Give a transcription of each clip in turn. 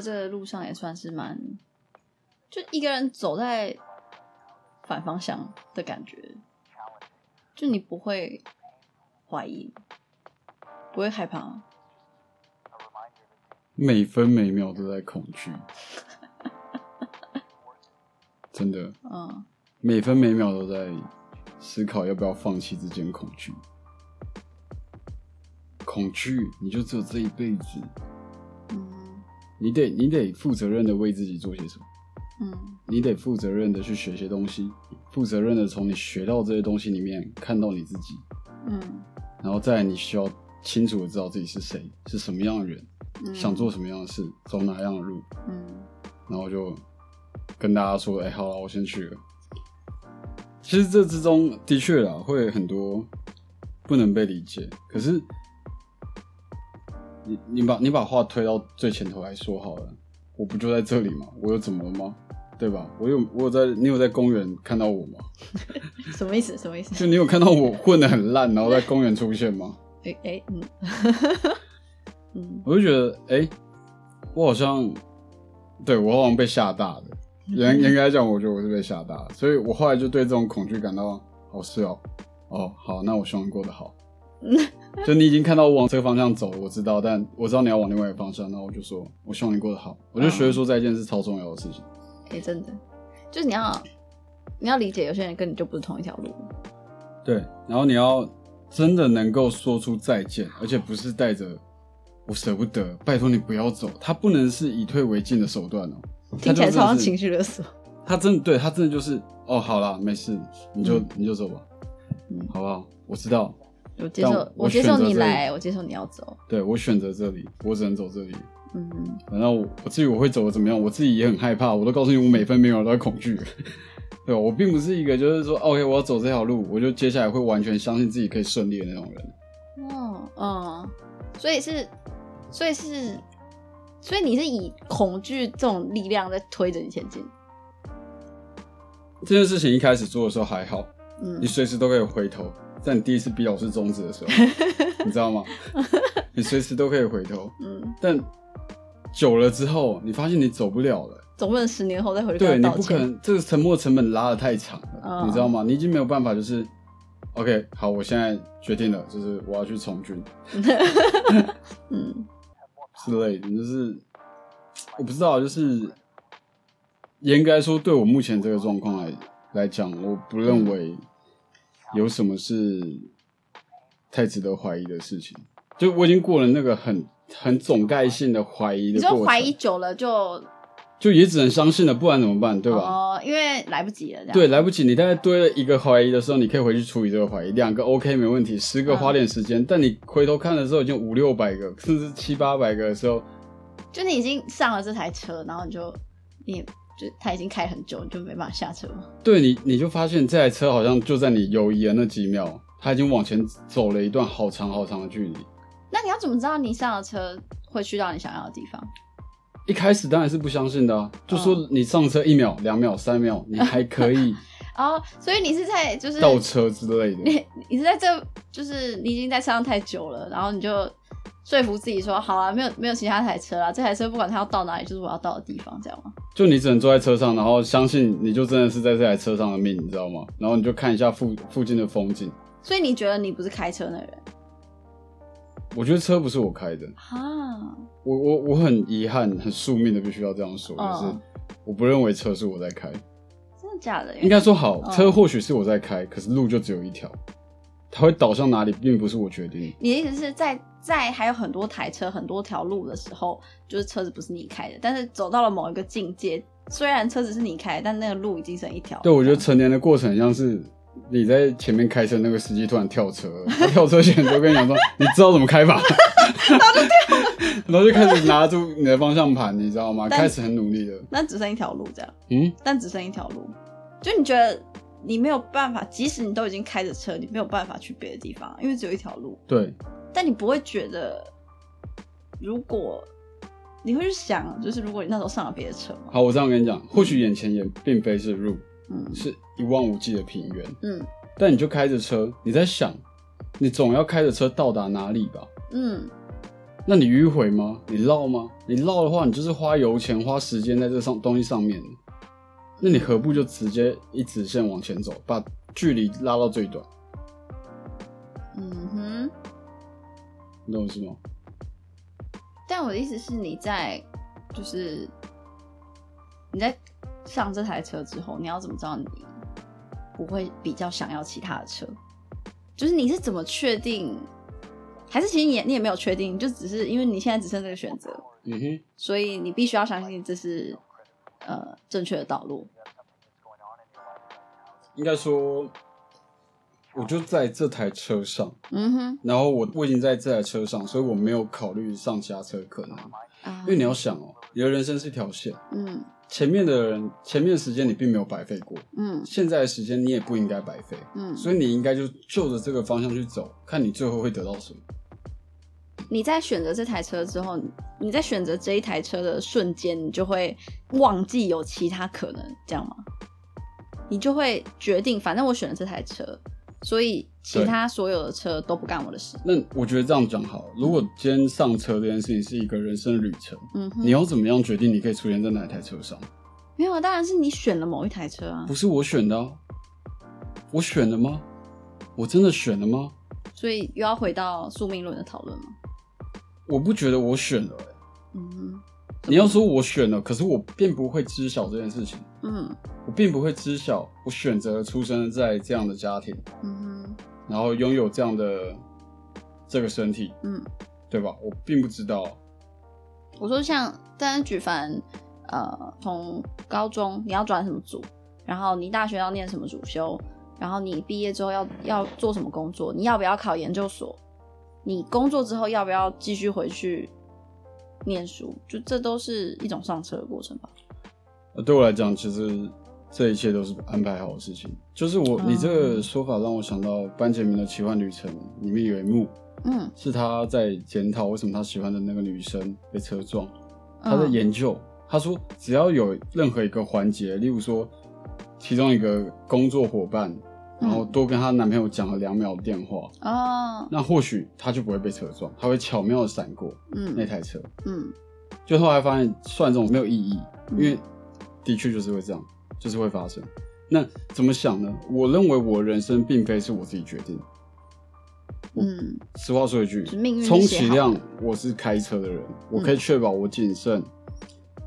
这个路上也算是蛮，就一个人走在反方向的感觉，就你不会怀疑，不会害怕。每分每秒都在恐惧，真的，嗯，每分每秒都在思考要不要放弃这件恐惧。恐惧，你就只有这一辈子，嗯你得你得负责任的为自己做些什么，嗯你得负责任的去学些东西，负责任的从你学到这些东西里面看到你自己，嗯然后再你需要清楚的知道自己是谁，是什么样的人，嗯，想做什么样的事，走哪样的路，嗯然后就跟大家说：“哎、好了，我先去了。”其实这之中的确啊，会有很多不能被理解。可是，你你把你把话推到最前头来说好了，我不就在这里吗？我又怎么了吗？对吧？我有我有在，你有在公园看到我吗？什么意思？什么意思？就你有看到我混的很烂，然后在公园出现吗？哎哎嗯 嗯我就觉得，哎、我好像，对我好像被吓大的。严严格来讲，我觉得我是被吓大的，所以我后来就对这种恐惧感到好是哦，哦好，那我希望你过得好。就你已经看到我往这个方向走，我知道，但我知道你要往另外一个方向，那我就说，我希望你过得好。我就学会说再见是超重要的事情。哎、真的，就是你要你要理解，有些人跟你就不是同一条路。对，然后你要真的能够说出再见，而且不是带着我舍不得，拜托你不要走，他不能是以退为进的手段哦。听起来超像情绪。勒索。他真的对他真的就是哦，好了，没事，你就、嗯你就走吧，嗯好不好？我知道，我接受，我我接受你来，我接受你要走。对我选择这里，我只能走这里。嗯，反正我我至于我会走的怎么样，我自己也很害怕，我都告诉你，我每分每秒都在恐惧。对我并不是一个就是说，OK，我要走这条路，我就接下来会完全相信自己可以顺利的那种人。哦，嗯，所以是，所以是，所以你是以恐惧这种力量在推着你前进。这件事情一开始做的时候还好，嗯你随时都可以回头，在你第一次逼老师终止的时候，你知道吗？你随时都可以回头，嗯，但久了之后，你发现你走不了了。总不能十年后再回去对你。不可能，这个沉默成本拉的太长了，嗯你知道吗？你已经没有办法，就是 OK，好，我现在决定了，就是我要去从军 嗯之类的，就是我不知道，就是严格来说，对我目前这个状况来来讲，我不认为有什么是太值得怀疑的事情。就我已经过了那个很很总概性的怀疑你的过程，说怀疑久了就就也只能相信了，不然怎么办？对吧？哦，因为来不及了，这样。对，来不及。你大概堆了一个怀疑的时候，你可以回去处理这个怀疑，两个 OK 没问题，十个嗯花点时间。但你回头看的时候，已经五六百个，甚至七八百个的时候，就你已经上了这台车，然后你就你也就他已经开很久，你就没办法下车嘛。对你你就发现这台车好像就在你犹疑的那几秒，他已经往前走了一段好长好长的距离。那你要怎么知道你上了车会去到你想要的地方？一开始当然是不相信的啊，就嗯说你上车一秒、两秒、三秒，你还可以 哦，所以你是在就是倒车之类的。你你是在这就是你已经在车上太久了，然后你就说服自己说好啊，没有没有其他台车啦，这台车不管它要到哪里，就是我要到的地方，这样吗？就你只能坐在车上，然后相信你就真的是在这台车上的命，你知道吗？然后你就看一下附附近的风景。所以你觉得你不是开车的人我觉得车不是我开的，哈？我我我很遗憾，很宿命的必须要这样说，嗯就是我不认为车是我在开。真的假的？应该说好，嗯车或许是我在开，可是路就只有一条，它会导向哪里，并不是我决定。你的意思是在在还有很多台车、很多条路的时候，就是车子不是你开的，但是走到了某一个境界，虽然车子是你开，但那个路已经剩一条。对，我觉得成年的过程像是你在前面开车，那个司机突然跳车，他 跳车前就跟你讲说，你知道怎么开吧？然后就跳，然后就开始拿出你的方向盘，你知道吗？但开始很努力的，那只剩一条路这样，嗯，但只剩一条路，就你觉得你没有办法，即使你都已经开着车，你没有办法去别的地方，因为只有一条路。对，但你不会觉得，如果你会去想，就是如果你那时候上了别的车吗？好，我这样跟你讲，或许眼前也并非是路，嗯是一望无际的平原，嗯但你就开着车，你在想，你总要开着车到达哪里吧？嗯那你迂回吗？你绕吗？你绕的话，你就是花油钱、花时间在这上东西上面。那你何不就直接一直线往前走，把距离拉到最短？嗯哼。你懂我意思吗？但我的意思是，你在就是你在上这台车之后，你要怎么知道你不会比较想要其他的车？就是你是怎么确定？还是其实你也你也没有确定，就只是因为你现在只剩这个选择，嗯哼，所以你必须要相信这是呃正确的道路。应该说，我就在这台车上，嗯哼，然后我我已经在这台车上，所以我没有考虑上其他车可能。啊因为你要想哦，你的人生是一条线，嗯前面的人，前面的时间你并没有白费过，嗯现在的时间你也不应该白费，嗯，所以你应该就就着这个方向去走，看你最后会得到什么。你在选择这台车之后，你在选择这一台车的瞬间，你就会忘记有其他可能，这样吗？你就会决定，反正我选了这台车，所以其他所有的车都不干我的事。那我觉得这样讲好，如果今天上车这件事情是一个人生旅程，嗯，你要怎么样决定你可以出现在哪台车上？没有，当然是你选了某一台车啊不，是我选的、啊，我选了吗？我真的选了吗？所以又要回到宿命论的讨论嘛。我不觉得我选了、欸。嗯哼，你要说我选了，可是我并不会知晓这件事情，嗯我并不会知晓我选择出生在这样的家庭，嗯哼然后拥有这样的这个身体，嗯，对吧？我并不知道。我说像，单举凡，呃，从高中你要转什么组，然后你大学要念什么主修，然后你毕业之后要要做什么工作，你要不要考研究所，你工作之后要不要继续回去念书，就这都是一种上车的过程吧。呃对我来讲，其实这一切都是安排好的事情。就是我，嗯你这个说法让我想到班杰明的奇幻旅程里面有一幕，嗯，是他在检讨为什么他喜欢的那个女生被车撞，他在嗯研究。他说，只要有任何一个环节，例如说，其中一个工作伙伴，然后多跟她男朋友讲了两秒电话，哦，那或许她就不会被车撞，她会巧妙的闪过嗯那嗯台车。嗯就后来发现算这种没有意义，嗯因为的确就是会这样，就是会发生。那怎么想呢？我认为我人生并非是我自己决定。嗯实话说一句充其量我是开车的人，我可以确保我谨慎，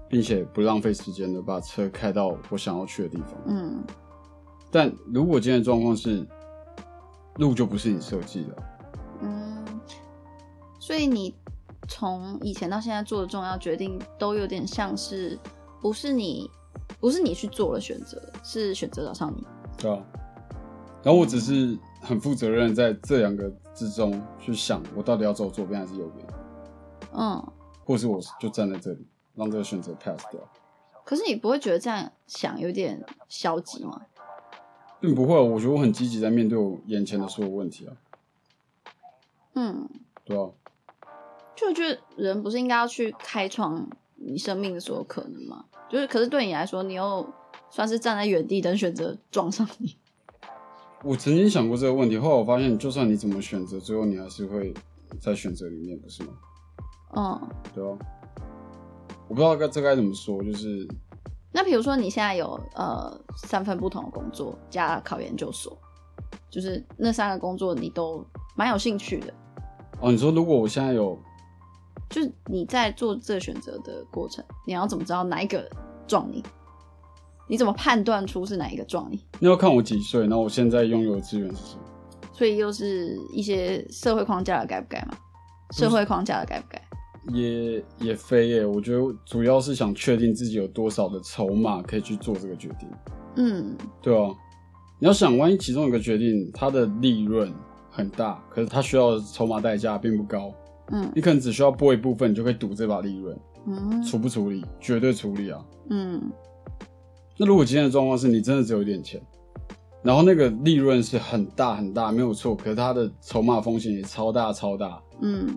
并且不浪费时间的把车开到我想要去的地方。嗯但如果今天的状况是路就不是你设计的，嗯，所以你从以前到现在做的重要决定，都有点像是不是你不是你去做了选择，是选择找上你。对啊？然后我只是很负责任，在这两个之中去想，我到底要走左边还是右边，嗯，或是我就站在这里，让这个选择 pass 掉，可是你不会觉得这样想有点消极吗？并不会。我觉得我很积极在面对我眼前的所有问题啊，嗯，对啊？就觉得人不是应该要去开创你生命的所有可能吗？就是，可是对你来说，你又算是站在原地等选择撞上你。我曾经想过这个问题，后来我发现，就算你怎么选择，最后你还是会在选择里面，不是吗？嗯，对啊？我不知道该这该怎么说，就是那比如说你现在有呃三份不同的工作加考研究所，就是那三个工作你都蛮有兴趣的，哦，你说如果我现在有就是你在做这选择的过程，你要怎么知道哪一个撞你？你怎么判断出是哪一个撞你？你要看我几岁，然后我现在拥有的资源是什么。所以又是一些社会框架的改不改嘛？社会框架的改不改？也也非耶，我觉得主要是想确定自己有多少的筹码可以去做这个决定，嗯对啊，你要想，万一其中一个决定它的利润很大，可是它需要的筹码代价并不高，嗯你可能只需要拨一部分，你就可以赌这把利润，嗯处不处理？绝对处理啊！嗯那如果今天的状况是你真的只有一点钱，然后那个利润是很大很大，没有错，可是它的筹码风险也超大超大，嗯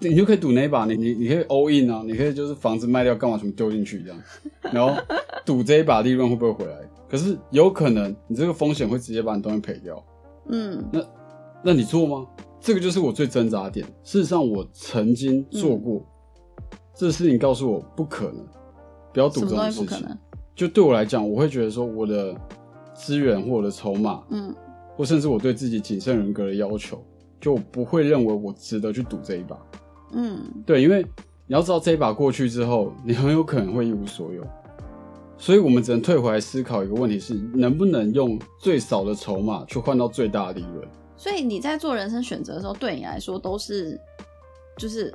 你就可以赌那一把，你你你可以 all in 啊，你可以就是房子卖掉，干嘛全部丢进去这样，然后赌这一把利润会不会回来？可是有可能你这个风险会直接把你东西赔掉，嗯那那你做吗？这个就是我最挣扎的点。事实上，我曾经做过，这事情告诉我不可能，不要赌这种事情？就对我来讲，我会觉得说我的资源或我的筹码，嗯或甚至我对自己谨慎人格的要求，就不会认为我值得去赌这一把。嗯，对，因为你要知道这一把过去之后，你很有可能会一无所有。所以我们只能退回来思考一个问题是：能不能用最少的筹码去换到最大的利润？所以你在做人生选择的时候，对你来说都是就是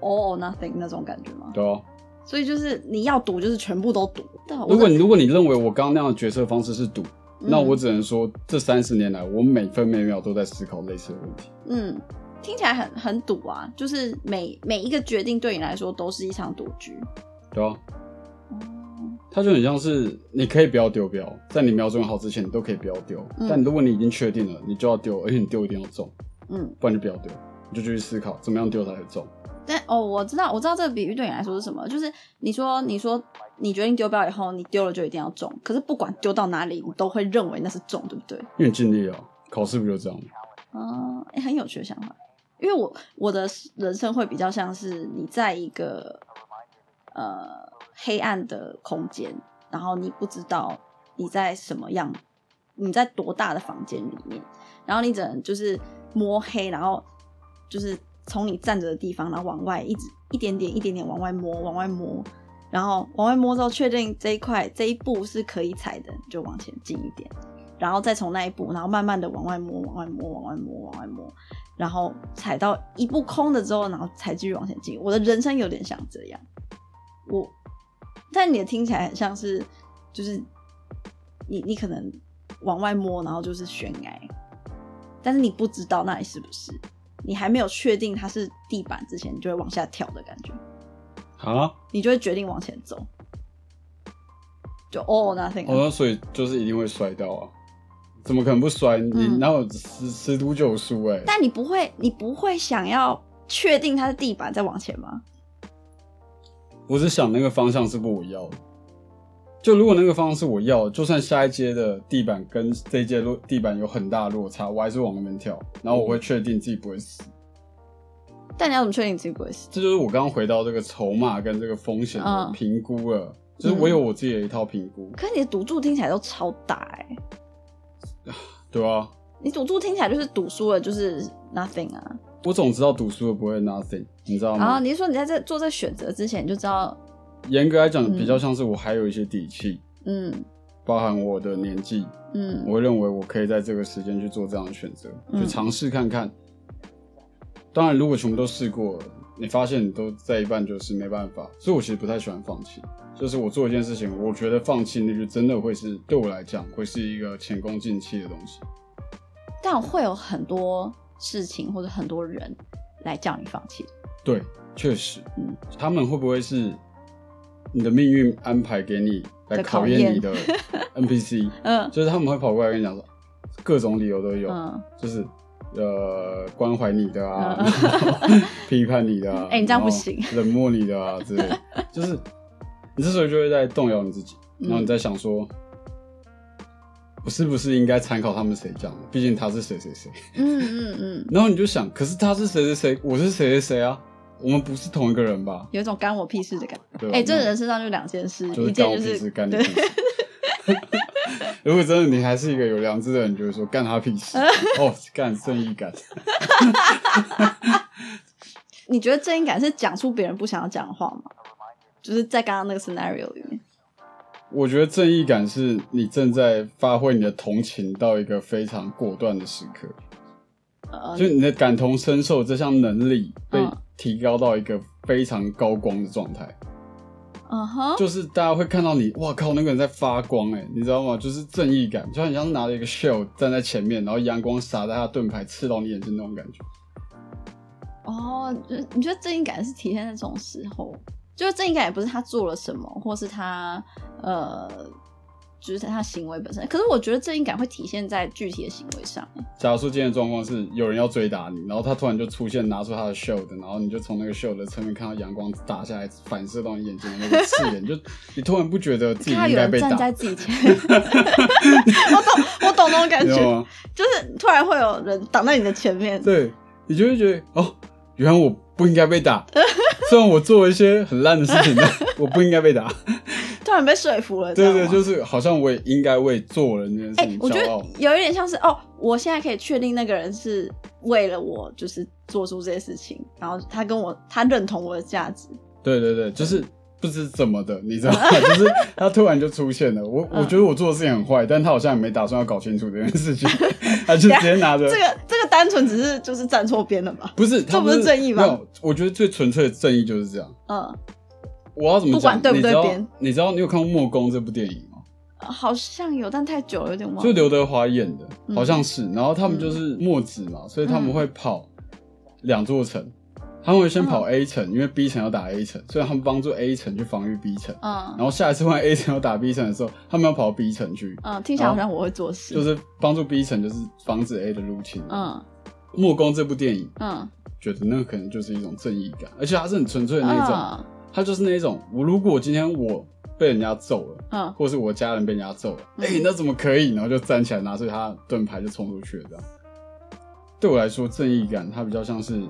all or nothing 那种感觉吗？对啊。所以就是你要赌，就是全部都赌。如果你如果你认为我刚刚那样的决策方式是赌，嗯那我只能说这三十年来，我每分每秒都在思考类似的问题。嗯，听起来很很赌啊，就是每每一个决定对你来说都是一场赌局。对啊，哦，它就很像是你可以不要丢标，在你瞄准好之前，你都可以不要丢。嗯但如果你已经确定了，你就要丢，而且你丢一定要中，嗯，不然就不要丢，你就继续思考怎么样丢才会中。但哦，我知道，我知道这个比喻对你来说是什么，就是你说你说你决定丢标以后，你丢了就一定要中，可是不管丢到哪里，你都会认为那是中，对不对？因为你尽力了，考试不就这样吗？啊，哎、很有趣的想法。因为我我的人生会比较像是你在一个呃黑暗的空间，然后你不知道你在什么样，你在多大的房间里面，然后你只能就是摸黑，然后就是从你站着的地方，然后往外一直一点点一点点往外摸，往外摸，然后往外摸之后确定这一块这一步是可以踩的，就往前进一点。然后再从那一步，然后慢慢的往外摸，往外摸，往外摸，往外摸，然后踩到一步空的之后，然后才继续往前进。我的人生有点像这样，我，但你的听起来很像是，就是你你可能往外摸，然后就是悬崖，但是你不知道那里是不是，你还没有确定它是地板之前，你就会往下跳的感觉，啊？你就会决定往前走，就 all or nothing 啊。哦，那所以就是一定会摔到啊？怎么可能不摔？你嗯哪有十十赌九输？哎，但你不会，你不会想要确定它是地板再往前吗？我只想那个方向是不我要的。就如果那个方向是我要的，就算下一阶的地板跟这一阶落地板有很大的落差，我还是往那边跳，然后我会确定自己不会死。但你要怎么确定你自己不会死？这就是我刚刚回到这个筹码跟这个风险评估了，就是我有我自己的一套评估，可是你的赌注听起来都超大哎、对啊、你赌注听起来就是赌输了就是 nothing 啊。我总知道赌输了不会 nothing，你知道吗？啊你是说你在这做这选择之前你就知道，严格来讲，嗯比较像是我还有一些底气，嗯包含我的年纪，嗯我会认为我可以在这个时间去做这样的选择，嗯去尝试看看。当然，如果全部都试过了，你发现你都在一半，就是没办法。所以我其实不太喜欢放弃。就是我做一件事情，我觉得放弃那就真的会是对我来讲会是一个前功尽弃的东西。但会有很多事情或者很多人来叫你放弃。对，确实，嗯他们会不会是你的命运安排给你来考考验验你的 NPC？嗯就是他们会跑过来跟你讲说，各种理由都有，嗯，就是呃关怀你的啊，嗯 批判你的啊，哎你这样不行冷漠你的啊之类，就是你之所以就会在动摇你自己，嗯然后你在想说，我是不是应该参考他们谁讲的？毕竟他是谁谁谁，嗯嗯嗯，然后你就想，可是他是谁谁谁，我是谁谁谁啊，我们不是同一个人吧？有一种干我屁事的感觉。哎、这那人身上就两件事，就是干我屁事，干你屁事。如果真的你还是一个有良知的人，就会说干他屁事 哦，干正义感。你觉得正义感是讲出别人不想要讲的话吗？就是在刚刚那个 scenario 里面，我觉得正义感是你正在发挥你的同情到一个非常果断的时刻，呃，就你的感同身受这项能力被嗯提高到一个非常高光的状态。嗯哼，就是大家会看到你，哇靠，那个人在发光哎，你知道吗？就是正义感，就很像是拿了一个 shield 站在前面，然后阳光洒在他的盾牌，刺到你眼睛那种感觉。哦，就你觉得正义感是体现在这种时候？就是正义感也不是他做了什么，或是他呃，就是他行为本身。可是我觉得正义感会体现在具体的行为上。假如说今天的状况是有人要追打你，然后他突然就出现，拿出他的 shield，然后你就从那个 shield 的侧面看到阳光打下来，反射到你眼睛的那个刺眼，就 你突然不觉得自己应该被打人站在，自己前面，我懂，我懂那种感觉？就是突然会有人挡在你的前面。对，你就会觉得哦，原来我不应该被打，虽然我做了一些很烂的事情，但 我不应该被打。突然被说服了，对对，就是好像我也应该为做人这件事哎、情我觉得。有一点像是哦，我现在可以确定那个人是为了我，就是做出这些事情，然后他跟我他认同我的价值，对对对，就是不知怎么的，你知道吗？就是他突然就出现了。我我嗯觉得我做的事情很坏，但他好像也没打算要搞清楚这件事情，他就直接拿着这个这个单纯只是就是站错边了吧？不是，他这不是正义吗没有，我觉得最纯粹的正义就是这样。嗯，我要怎么讲？不管对不对边你知道你有看过《墨攻》这部电影吗？好像有，但太久了，有点忘了。就刘德华演的，嗯好像是。然后他们就是墨子嘛，所以他们会跑两座城，他们会先跑 A 城，因为 B 层要打 A 层，所以他们帮助 A 层去防御 B 层。嗯。然嗯后下一次换 A 层要打 B 层的时候，他们要跑到 B 层去，嗯，听起来好像我会做事。就是帮助 B 层，就是防止 A 的入侵。嗯木工这部电影，嗯，觉得那个可能就是一种正义感，而且它是很纯粹的那种，嗯它就是那一种，我如果今天我被人家揍了。嗯或是我家人被人家揍了，嗯哎、那怎么可以？然后就站起来拿出他盾牌就冲出去了，这样。对我来说，正义感它比较像是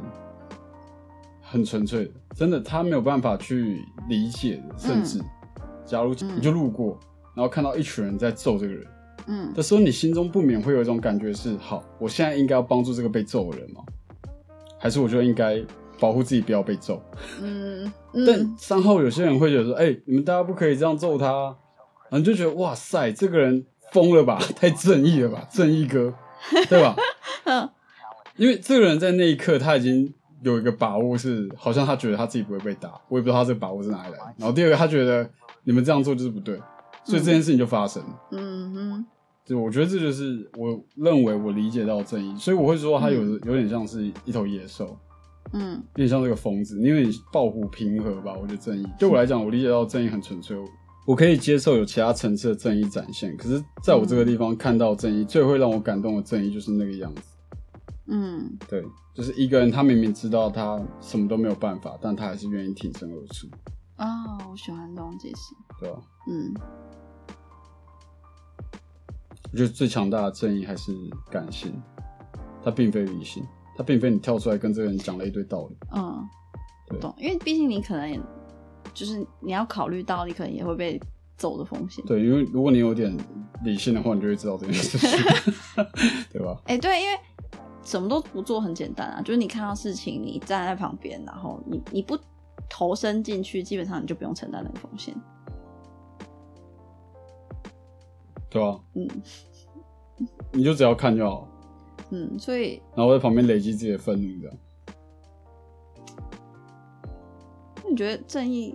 很纯粹的，真的，他没有办法去理解的。甚至，假如嗯你就路过，然后看到一群人在揍这个人嗯的时候，你心中不免会有一种感觉是：好，我现在应该要帮助这个被揍的人吗？还是我就应该保护自己不要被揍？嗯但嗯三号有些人会觉得说，哎、你们大家不可以这样揍他啊，然后你就觉得哇塞，这个人疯了吧，太正义了吧，正义哥，对吧？嗯因为这个人在那一刻他已经有一个把握是，好像他觉得他自己不会被打，我也不知道他这个把握是哪里来的。然后第二个，他觉得你们这样做就是不对，所以这件事情就发生了。嗯哼就我觉得这就是我认为我理解到的正义，所以我会说他有有点像是一头野兽。嗯有点像这个疯子，你有点抱虎平和吧？我觉得正义对我来讲，我理解到正义很纯粹，我可以接受有其他层次的正义展现。可是，在我这个地方看到正义，最会让我感动的正义就是那个样子。嗯对，就是一个人他明明知道他什么都没有办法，但他还是愿意挺身而出，哦，我喜欢这种解释。对吧？嗯我觉得最强大的正义还是感性，它并非理性，它并非你跳出来跟这个人讲了一堆道理。嗯，对懂，因为毕竟你可能也就是你要考虑到你可能也会被揍的风险。对，因为如果你有点理性的话，你就会知道这件事情，对吧？哎、对，因为什么都不做很简单啊，就是你看到事情，你站在旁边，然后你你不投身进去，基本上你就不用承担那个风险。对啊？嗯你就只要看就好，嗯，所以然后在旁边累积自己的愤怒，这样。你觉得正义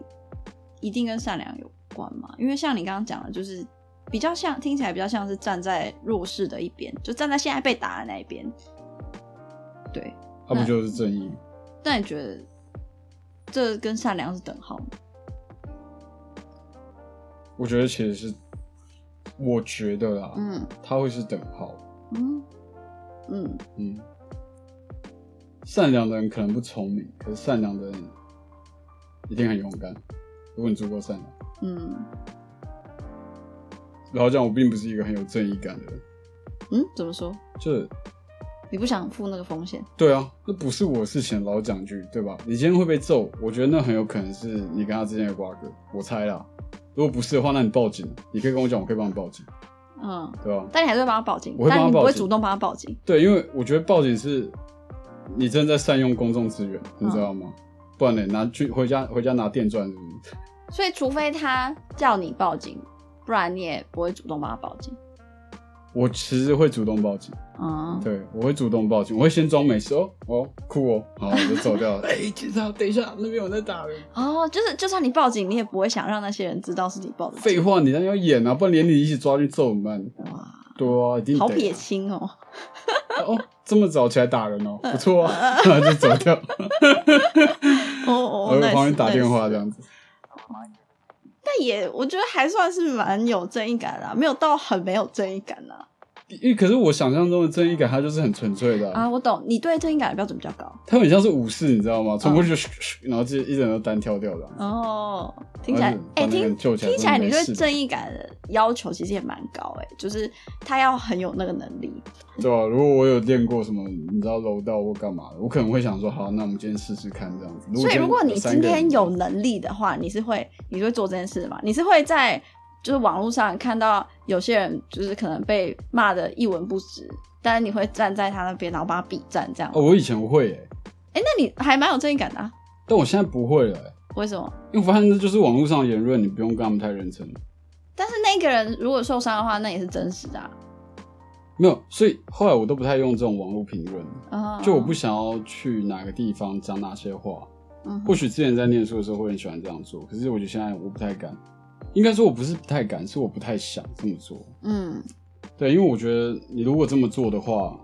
一定跟善良有关吗？因为像你刚刚讲的，就是比较像，听起来比较像是站在弱势的一边，就站在现在被打的那一边。对，他不就是正义吗？那你觉得这跟善良是等号吗？我觉得其实是，我觉得啦，嗯他会是等号。嗯嗯嗯，善良的人可能不聪明，可是善良的人一定很勇敢。如果你足够善良，嗯然后讲我并不是一个很有正义感的人，嗯，怎么说？就你不想付那个风险？对啊，那不是我的事情，老讲句对吧？你今天会被揍，我觉得那很有可能是你跟他之间的瓜葛，我猜啦。如果不是的话，那你报警，你可以跟我讲，我可以帮你报警，嗯，对吧？但你还是会帮他报警，我会帮他但你不会主动帮他报警。对，因为我觉得报警是你真的在善用公众资源，你知道吗？不然你，拿去回家回家拿电钻是不是？所以，除非他叫你报警，不然你也不会主动帮他报警。我其实会主动报警，嗯，对我会主动报警，我会先装没事哦，哦酷哦，好我就走掉了。哎、警察，等一下，那边有人在打人。哦，就是就算你报警，你也不会想让那些人知道是你报的警。废话，你那要演啊，不然连你一起抓去揍怎么办？哇，对啊，一定好撇清哦。哦，这么早起来打人哦，不错啊，就走掉，哦 哦，我那在旁边打电话这子。样子。但也我觉得还算是蛮有正义感啦，没有到很没有正义感啊。因为可是我想象中的正义感，它就是很纯粹的啊、啊，我懂，你对正义感的标准比较高。它很像是武士，你知道吗？冲嗯过去就咻咻，然后就一整个都单挑掉的。哦，听起来哎、听听起来你对正义感的要求其实也蛮高哎、就是他要很有那个能力。对啊，如果我有练过什么，你知道柔道或干嘛的，我可能会想说，好，那我们今天试试看这样子。所以，如果你今天有能，能力的话，你是会你是会做这件事的吗？你是会在就是网络上看到有些人就是可能被骂的一文不值，但是你会站在他那边，然后帮他比战这样。哦，我以前会诶、哎、那你还蛮有正义感的、啊，但我现在不会了、欸，为什么？因为我发现这就是网络上的言论，你不用跟他们太认真。但是那个人如果受伤的话，那也是真实的啊。没有，所以后来我都不太用这种网络评论，啊就我不想要去哪个地方讲哪些话。嗯或许之前在念书的时候会很喜欢这样做，可是我觉得现在我不太敢。应该说我不是不太敢，是我不太想这么做。嗯对，因为我觉得你如果这么做的话，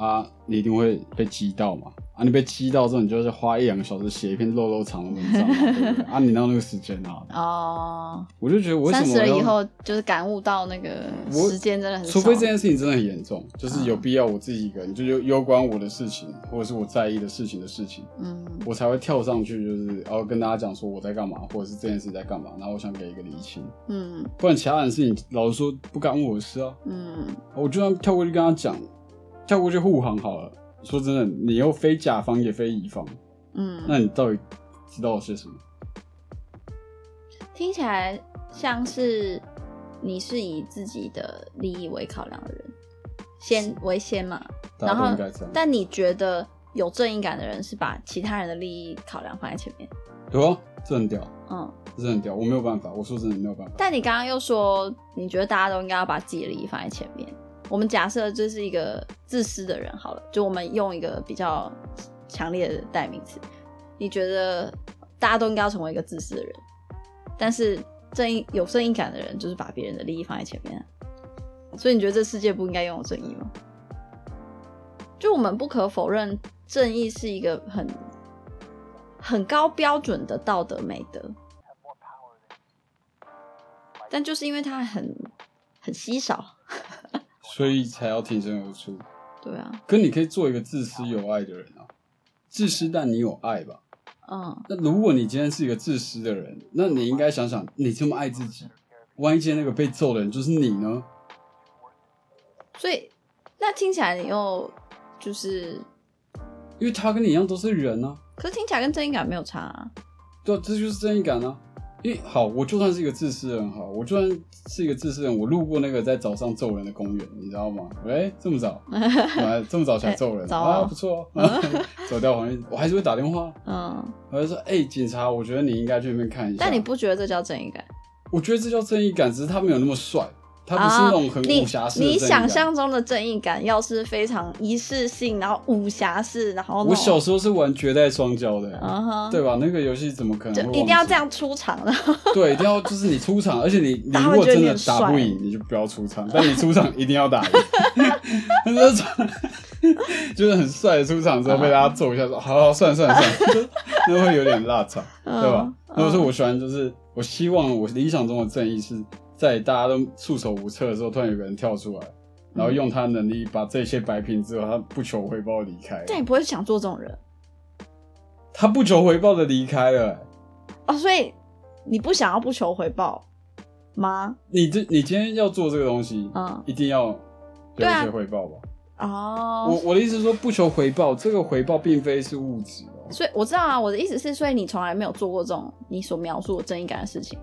啊，你一定会被激到嘛。啊，你被激到之后，你就是花一两个小时写一篇肉肉长的文章嘛，对不对？啊，你哪有那个时间啊？哦，我就觉得我为什三十了以后就是感悟到那个时间真的很少，除非这件事情真的很严重，就是有嗯必要我自己一个人，就有攸关我的事情，或者是我在意的事情的事情，嗯我才会跳上去，就是然后跟大家讲说我在干嘛，或者是这件事在干嘛，然后我想给一个厘清，嗯不然其他人的事情，老实说不干我的事啊，嗯我就算跳过去跟他讲，跳过去护航好了。说真的，你又非甲方也非乙方，嗯，那你到底知道些什么？听起来像是你是以自己的利益为考量的人，先为先嘛。然后但你觉得有正义感的人是把其他人的利益考量放在前面，对啊，这很屌，嗯。这很屌，我没有办法，我说真的没有办法。但你刚刚又说，你觉得大家都应该要把自己的利益放在前面。我们假设这是一个自私的人好了，就我们用一个比较强烈的代名词。你觉得大家都应该要成为一个自私的人，但是正义有正义感的人就是把别人的利益放在前面、所以你觉得这世界不应该拥有正义吗？就我们不可否认，正义是一个很很高标准的道德美德。但就是因为它很很稀少，所以才要挺身而出。对啊，可你可以做一个自私有爱的人啊，自私但你有爱吧。嗯，那如果你今天是一个自私的人，那你应该想想，你这么爱自己，万一今天那个被揍的人就是你呢？所以那听起来你又就是，因为他跟你一样都是人啊，可是听起来跟正义感没有差啊。对啊，这就是正义感啊。因为好，我就算是一个自私的人，好，我就算是一个自私的人，我路过那个在早上揍人的公园，你知道吗？喂，这么早，啊，这么早起来揍人，欸啊，哦不错哦，走掉黄我还是会打电话，嗯，我就说，哎、警察，我觉得你应该去那边看一下。但你不觉得这叫正义感？我觉得这叫正义感，只是他没有那么帅，他不是那种很武侠式的你想象中的正义感，要是非常仪式性，然后武侠式，然后我小时候是玩绝代双骄的、对吧？那个游戏怎么可能一定要这？样出场的。对，一定要就是你出场，而且你你如果真的打不赢，你就不要出场，但你出场一定要打赢。就是很帅的出场之后被大家揍一下，说好好算了算了算了，那会有点辣场，对吧？嗯那我说我喜欢就是我希望我理想中的正义是在大家都束手无策的时候，突然有个人跳出来，然后用他的能力把这些摆平之后，他不求回报离开。但你不会想做这种人他不求回报的离开了、哦，所以你不想要不求回报吗？你这你今天要做这个东西，嗯，一定要有一些回报吧？哦，我我的意思是说，不求回报，这个回报并非是物质哦。所以我知道啊，我的意思是，所以你从来没有做过这种你所描述的正义感的事情。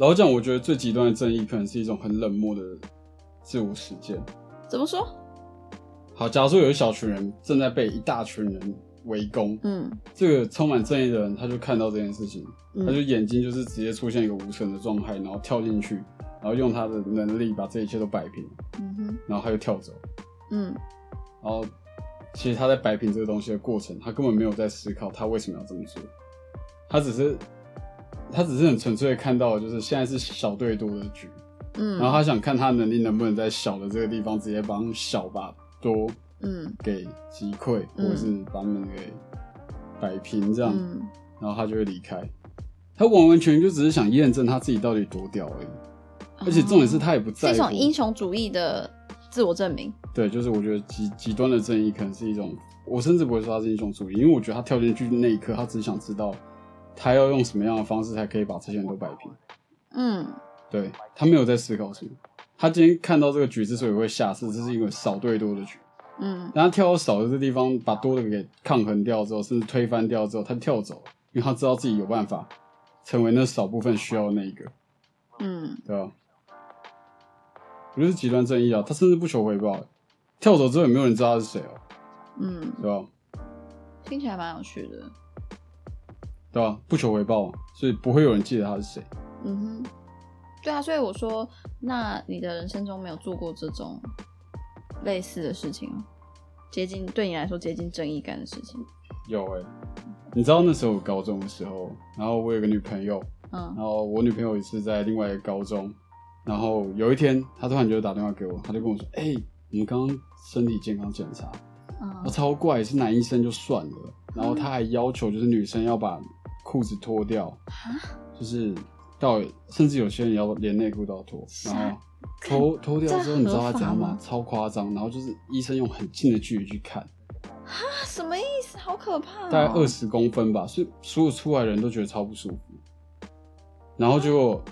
老实讲，我觉得最极端的正义可能是一种很冷漠的自我实践。怎么说？好，假如说有一小群人正在被一大群人围攻，嗯这个充满正义的人，他就看到这件事情，嗯他就眼睛就是直接出现一个无神的状态，然后跳进去，然后用他的能力把这一切都摆平，嗯哼然后他就跳走。嗯然后其实他在摆平这个东西的过程，他根本没有在思考他为什么要这么做，他只是他只是很纯粹的看到，就是现在是小对多的局，嗯，然后他想看他能力能不能在小的这个地方直接帮小把多嗯给击溃，嗯或者是把他们给摆平这样，嗯然后他就会离开。他完完全全就只是想验证他自己到底多屌而已，而且重点是他也不在乎。种英雄主义的自我证明。对，就是我觉得极极端的正义可能是一种，我甚至不会说他是英雄主义，因为我觉得他跳进去那一刻，他只想知道他要用什么样的方式才可以把这些人都摆平。嗯对他没有在思考什么。他今天看到这个局之所以会下次，这是因为少对多的局。嗯当他跳到少的这地方，把多的给抗衡掉之后，甚至推翻掉之后，他就跳走了，因为他知道自己有办法成为那少部分需要的那一个，嗯对吧？我觉得是极端正义啊，他甚至不求回报，跳走之后也没有人知道他是谁哦，嗯，对吧？听起来蛮有趣的。对吧？不求回报，所以不会有人记得他是谁。嗯哼，对啊，所以我说，那你的人生中没有做过这种类似的事情吗？接近对你来说接近正义感的事情。有哎、你知道那时候我高中的时候，然后我有个女朋友，嗯然后我女朋友也是在另外一个高中，然后有一天她突然就打电话给我，她就跟我说：“哎、你们刚刚身体健康检查，我嗯超怪，是男医生就算了，然后他还要求就是女生要把裤子脱掉，就是到甚至有些人要连内裤都要脱，然后脱脱掉之后，你知道他怎样吗这合法吗？超夸张，然后就是医生用很近的距离去看，啊，什么意思？好可怕、哦！大概二十公分吧，所以所有出来的人都觉得超不舒服。然后结果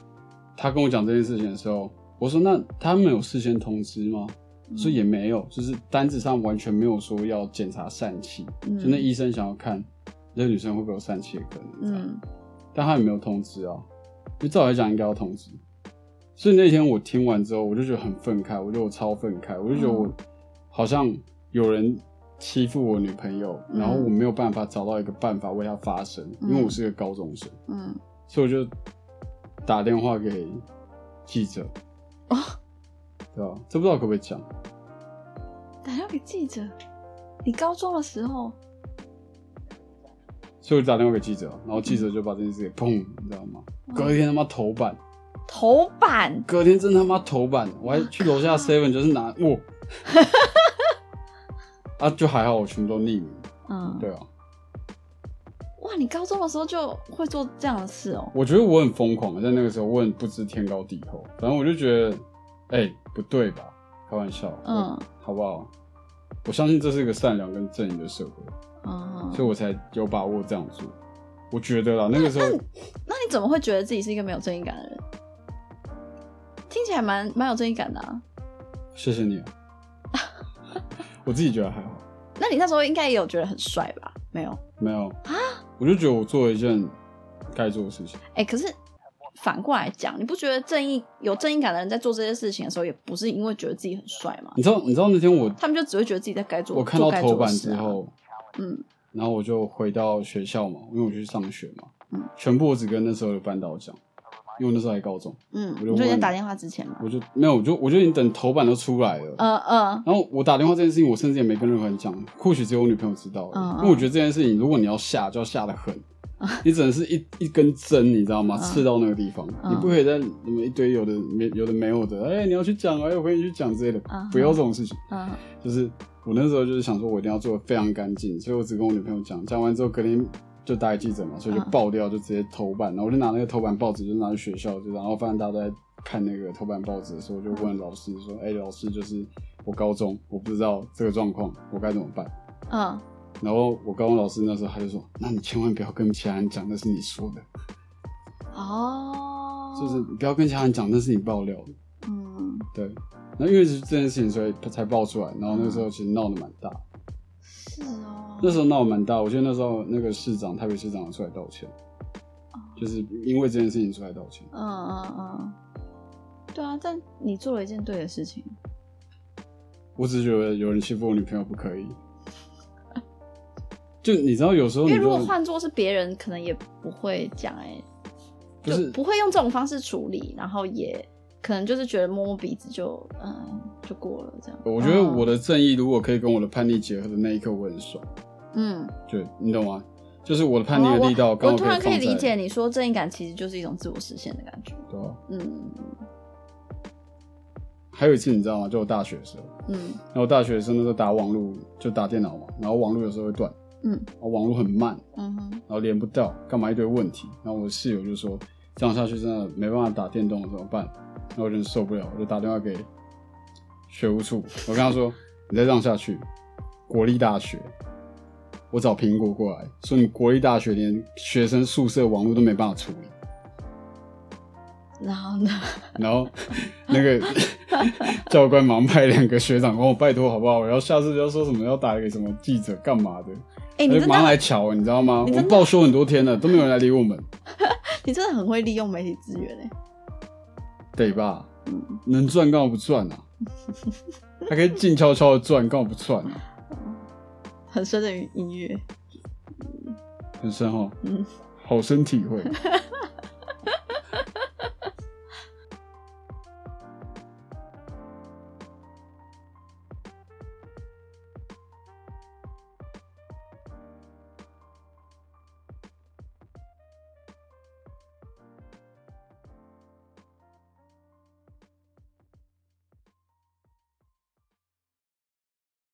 他跟我讲这件事情的时候，我说那他们有事先通知吗？说也没有，就是单子上完全没有说要检查疝气，嗯就那医生想要看那女生会不会有疝气的可能，嗯，嗯但她也没有通知啊，因为照来讲应该要通知。所以那天我听完之后，我就觉得很愤慨，我觉得我超愤慨，我就觉得我嗯好像有人欺负我女朋友，嗯然后我没有办法找到一个办法为她发声，因为我是个高中生，嗯所以我就打电话给记者，哦，对吧？这不知道可不可以讲？打电话给记者。你高中的时候，所以我就打电话给记者，然后记者就把这件事给砰，你知道吗？隔天他妈头版，头版？隔天真他妈头版，我还去楼下 seven 就是拿哇，啊就还好，我全部都匿名，嗯，对啊，哇，你高中的时候就会做这样的事哦、我觉得我很疯狂，在那个时候我很不知天高地厚，反正我就觉得，哎、不对吧？开玩笑，嗯，好不好？我相信这是一个善良跟正义的社会，嗯，所以我才有把握这样做。我觉得啦，那个时候那你怎么会觉得自己是一个没有正义感的人？听起来蛮蛮有正义感的啊。谢谢你啊，我自己觉得还好，那你那时候应该也有觉得很帅吧？没有？没有啊我就觉得我做了一件该做的事情。哎、可是反过来讲，你不觉得正义有正义感的人在做这些事情的时候，也不是因为觉得自己很帅吗？你知道，你知道那天我他们就只会觉得自己在该做，我看到头版之后，嗯然后我就回到学校嘛，因为我去上学嘛，嗯全部我只跟那时候的班导讲，因为我那时候还高中，嗯，我就问你说你在打电话之前嘛？我就没有，我就我就已经等头版都出来了，嗯嗯然后我打电话这件事情，我甚至也没跟任何人讲，或许只有我女朋友知道。因为我觉得这件事情，如果你要下，就要下的狠，你只能是一一根针，你知道吗？嗯刺到那个地方，嗯你不可以在什么一堆有的没有的没有的，哎、你要去讲，哎，我陪你去讲之类的，嗯不要这种事情。嗯就是我那时候就是想说，我一定要做的非常干净，所以我只跟我女朋友讲，讲完之后隔天就打给记者嘛，所以就嗯爆掉，就直接头版，然后我就拿那个头版报纸，就拿去学校，就然后发现大家都在看那个头版报纸的时候，我就问老师说，哎、老师，就是我高中我不知道这个状况，我该怎么办？嗯，然后我高中老师那时候他就说，那你千万不要跟其他人讲，那是你说的，哦，就是你不要跟其他人讲，那是你爆料的。嗯，对，那因为是这件事情，所以才爆出来。然后那个时候其实闹得蛮大，是哦，那时候闹得蛮大。我记得那时候那个市长，台北市长出来道歉，就是因为这件事情出来道歉。嗯嗯嗯，对啊，但你做了一件对的事情，我只是觉得有人欺负我女朋友不可以。就你知道，有时候因为如果换做是别人，可能也不会讲哎、不就是不会用这种方式处理，然后也可能就是觉得摸摸鼻子就嗯就过了这样。我觉得我的正义如果可以跟我的叛逆结合的那一刻，我很爽。嗯，对你懂吗？就是我的叛逆的力道哦刚好我我突然可以理解你说正义感其实就是一种自我实现的感觉。对吧？嗯还有一次你知道吗？就我大学的时候，嗯然后我大学的时候那时候打网络就打电脑嘛，然后网络有时候会断，嗯然后网络很慢，嗯哼然后连不到，干嘛一堆问题。然后我的室友就说这样下去真的没办法打电动了，怎么办？然后我就受不了，我就打电话给学务处，我跟他说，你再这样下去，国立大学，我找苹果过来说，你国立大学连学生宿舍网络都没办法处理。然后呢？然后那个 教官忙派两个学长帮我拜托好不好？我要下次要说什么要打给什么记者干嘛的？哎、你真他就马上来，瞧，你知道吗？我们报修很多天了，都没有人来理我们，你真的很会利用媒体资源哎。得吧？嗯，能赚干嘛不赚啊？还可以静悄悄的赚，干嘛不赚啊？很深的音乐。很深哦，嗯，好深体会。